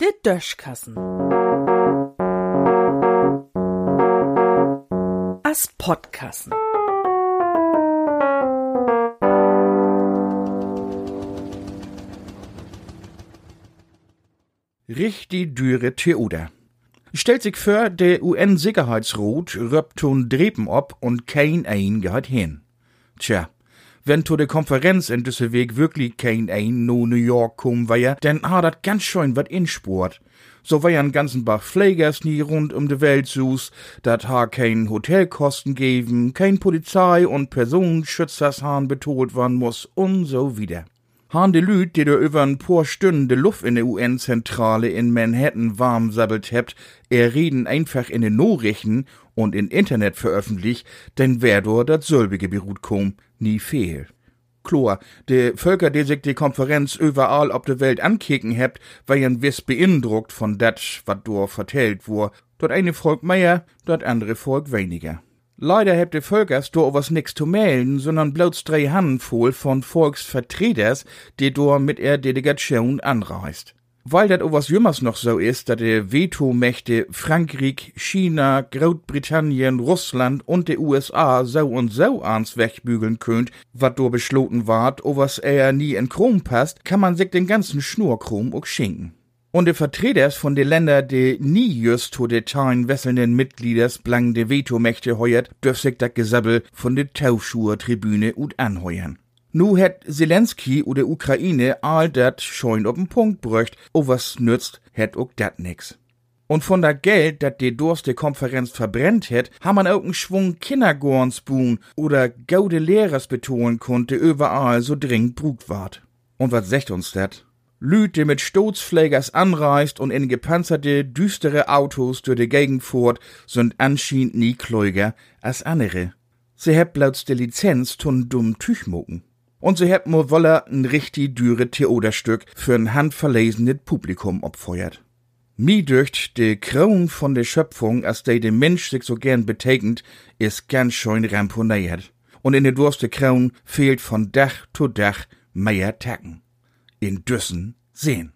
Der Döschkassen. As Podkassen. Richtig dürre Theoder. Stellt sich vor, der UN-Sicherheitsrat röpt ton Drepen ob und kein ein gehört hin. Tja, wenn to de Konferenz in düsse Weg wirklich kein ein no New York kommen war, dann hat dat ganz schön wat insport. So war ja ein ganzen Bach Pflegers nie rund um de Welt sus, dat ha kein Hotelkosten geben, kein Polizei und Personenschützershahn betont worden muss und so wieder. Han de Lüd, die da über ein paar Stunden de Luft in der UN-Zentrale in Manhattan warm sabbelt hebt, er reden einfach in den Nachrichten und in Internet veröffentlicht, denn wer dort dat selbe beruht kom, nie fehl. Chlor, de Völker, die sich die Konferenz überall auf der Welt ankicken hebt, waren wiss beeindruckt von dat, wat dort vertellt wur. Dort eine Volk mehr, dort andere Volk weniger. Leider hebt de Völkers do was nix zu melden, sondern bloß drei Handvoll von Volksvertreters, die do mit er Delegation anreist. Weil dat was jümmers noch so ist, dat de Vetomächte Frankreich, China, Großbritannien, Russland und de USA so und so ans wegbügeln könnt, wat do beschloten ward, o was er nie in Krom passt, kann man sich den ganzen Schnurkrom auch schinken. Und de Vertreters von de Länder, die nie just to de Teilen wesselnden Mitglieders blang de Vetomächte heuert, dürf sich dat Gesabbel von de Taufschuher Tribüne ut anheuern. Nu het Zelensky u de Ukraine all dat scheun op'n Punkt bröcht, o was nützt, het ook dat nix. Und von der Geld, dat de durste Konferenz verbrennt het, ha man auch Schwung Kindergornsbuhn oder gaude Lehrers betonen konnte, überall so dringend brugt ward. Und was sagt uns dat? Lüd, die mit Stoßpflegers anreist und in gepanzerte, düstere Autos durch die Gegend fuhrt, sind anscheinend nie kluiger als andere. Sie hebt laut der Lizenz tun dumm Tüchmucken. Und sie hebt mo woller n richtig düre Theaterstück für ein handverlesenes Publikum opfeuert. Mi dürcht de Krone von der Schöpfung, als de de Mensch sich so gern betegend, is ganz schön ramponiert. Und in der Durste Krone fehlt von Dach zu Dach mehr Tacken in Düssen sehen.